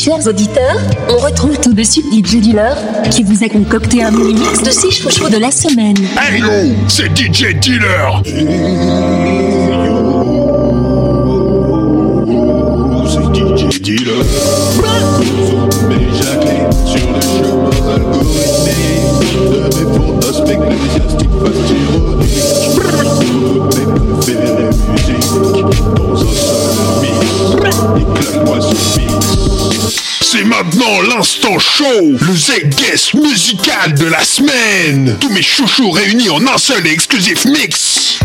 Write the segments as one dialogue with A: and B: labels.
A: Chers auditeurs, on retrouve tout de suite DJ Dealer qui vous a concocté un mini mix de 6 chouchous de la semaine.
B: Hey yo, c'est DJ Dealer
C: C'est DJ Dealer. Mes Jacqueline sur le chemin algorithmique de mes fantasmes ecclésiastiques fastironiques. Mes préférées musiques dans un seul mix. Éclate-moi ce mix.
B: C'est maintenant l'instant show, le Z-Guest musical de la semaine. Tous mes chouchous réunis en un seul et exclusif mix.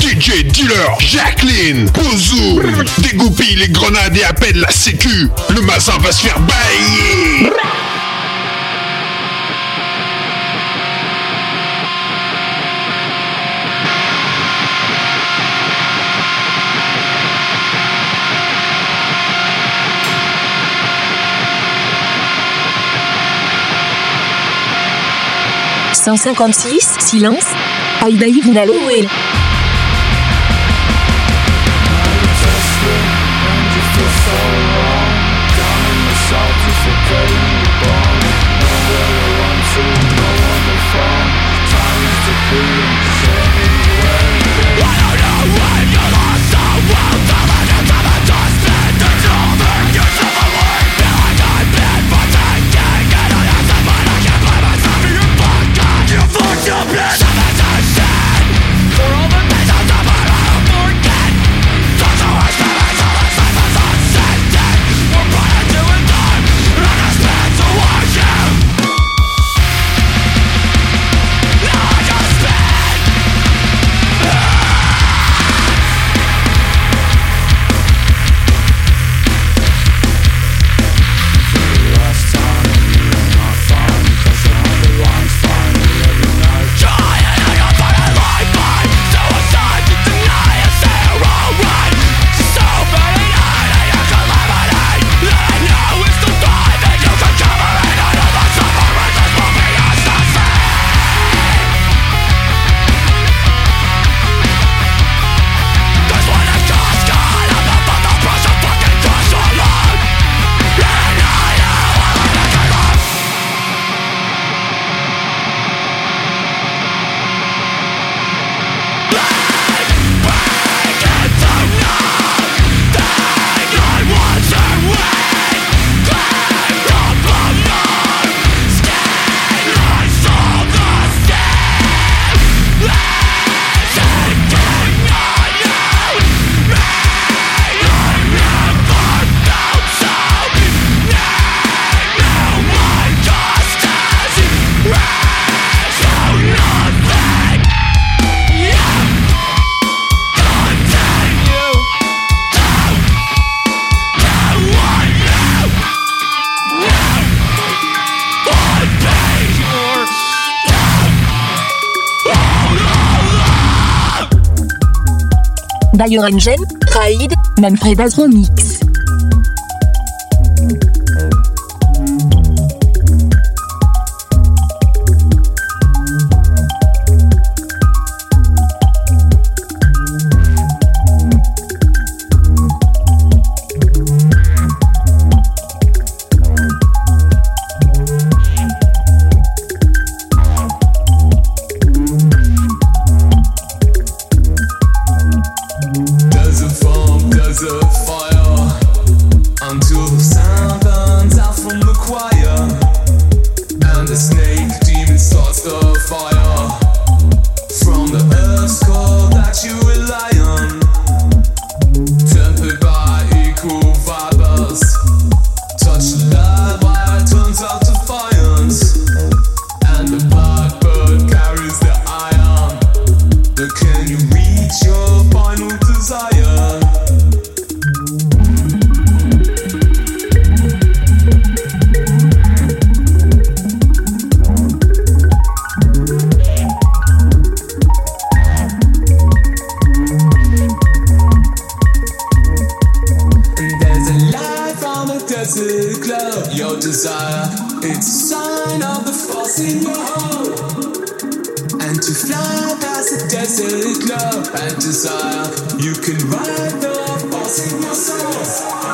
B: DJ Dealer, Jacqueline, Bozoum, dégoupille les grenades et appelle la sécu. Le mazin va se faire bailler.
A: « 156, silence. Aïdaï Vinaloé. Biorengen, Raid, Manfred Azromix.
D: And desire, you can ride the force in your soul.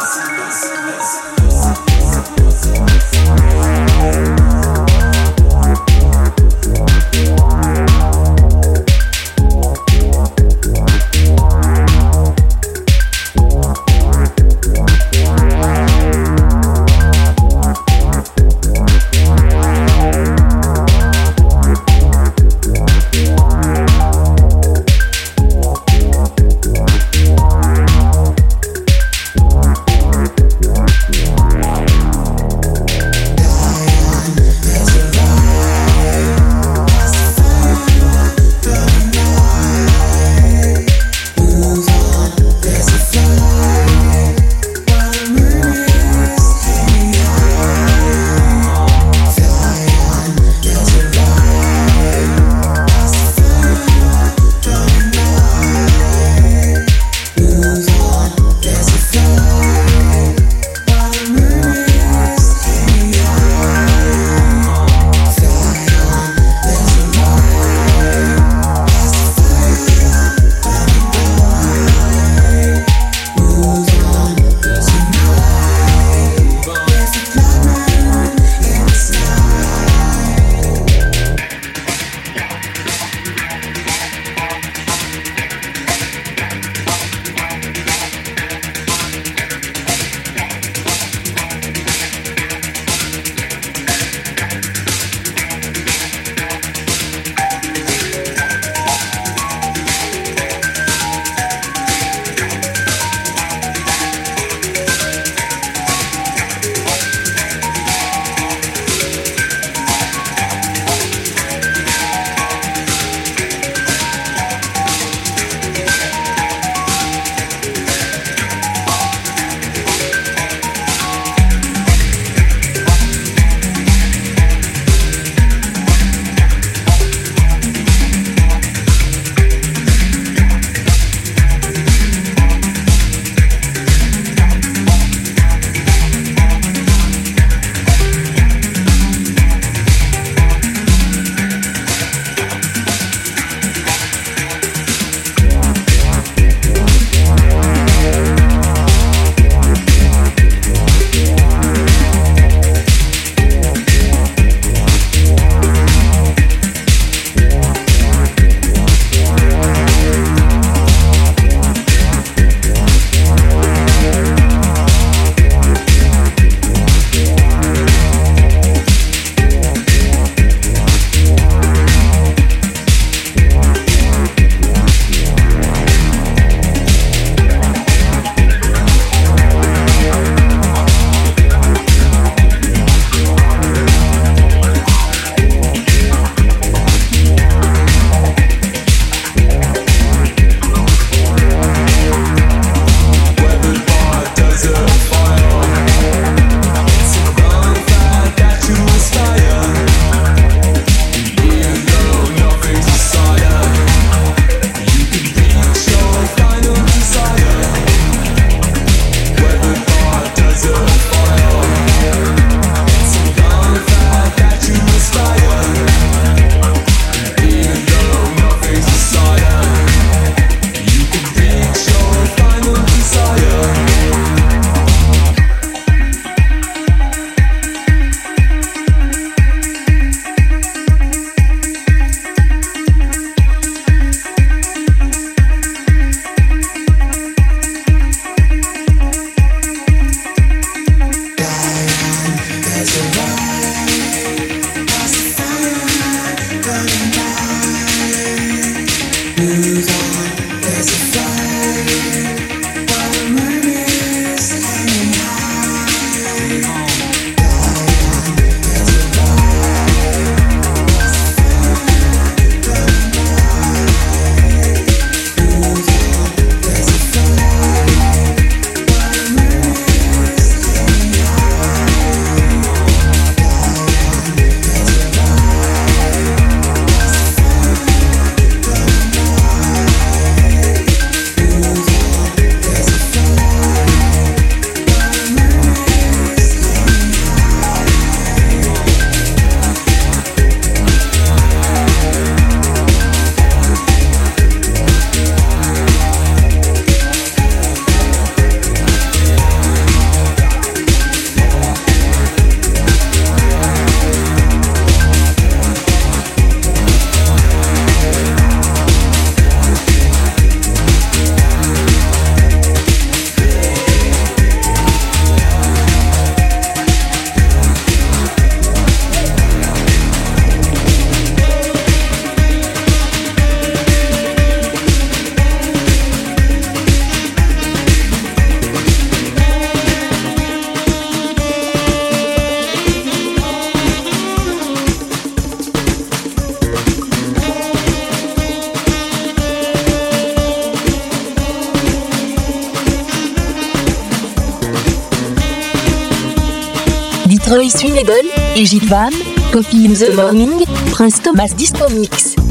D: Royce Label, Egypt Van, Coffee in the Morning, Prince Thomas Disco Mix.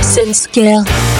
D: Sense
E: Care.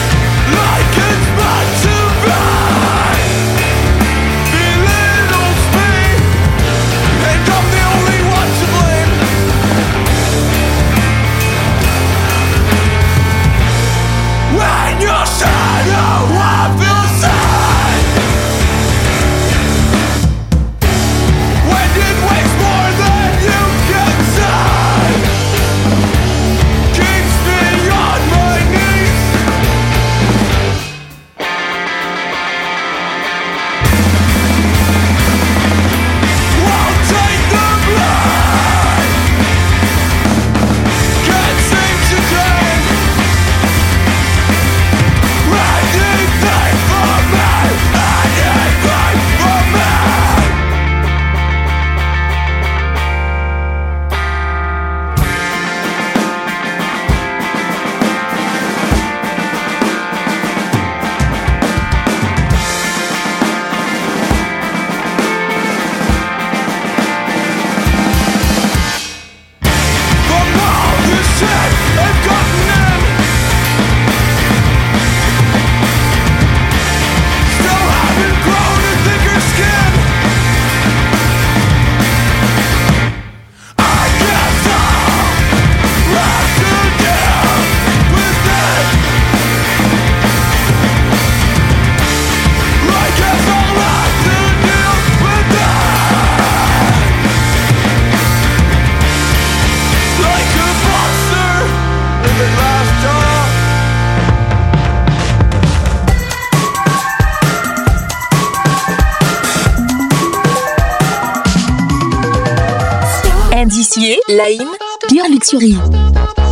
E: Laim, Pure Luxury.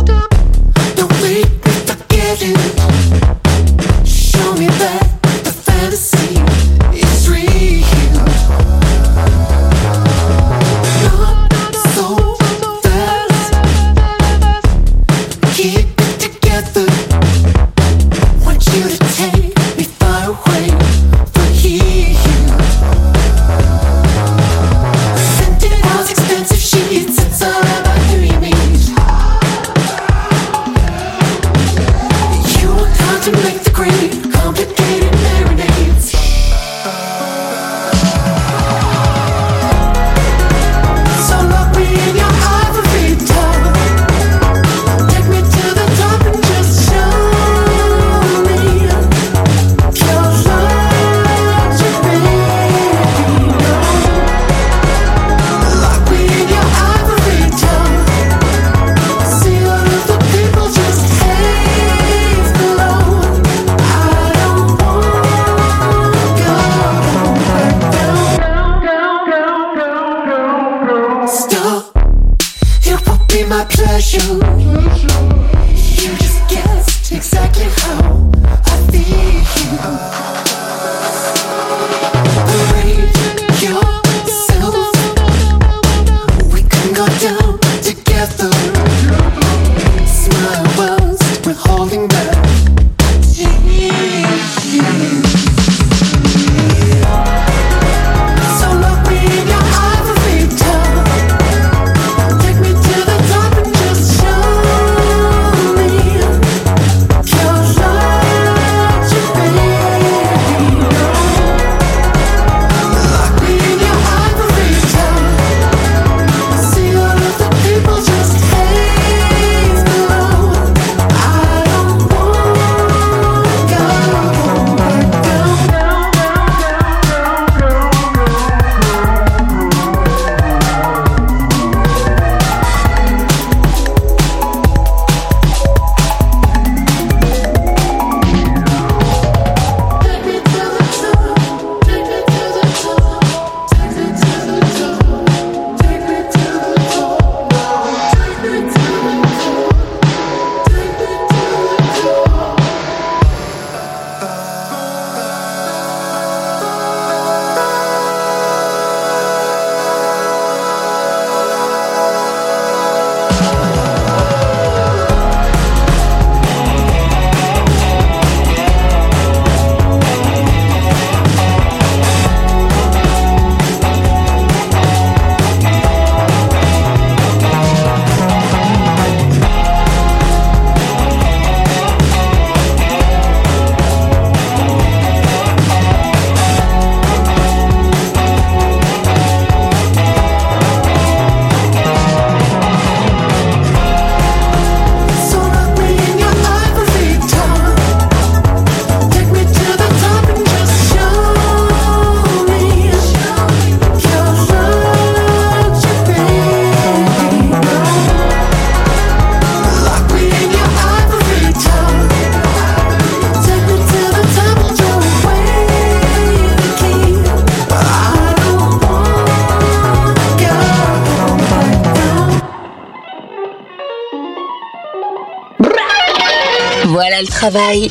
D: Travail.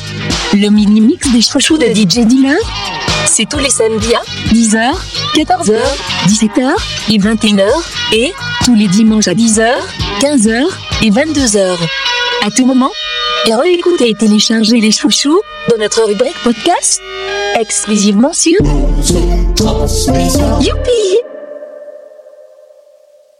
D: Le mini-mix des chouchous de DJ Dealer, c'est tous les samedis à 10h, 14h, 17h et 21h, et tous les dimanches à 10h, 15h et 22h. À tout moment, et réécoutez et téléchargez les chouchous dans notre rubrique podcast exclusivement sur Youpi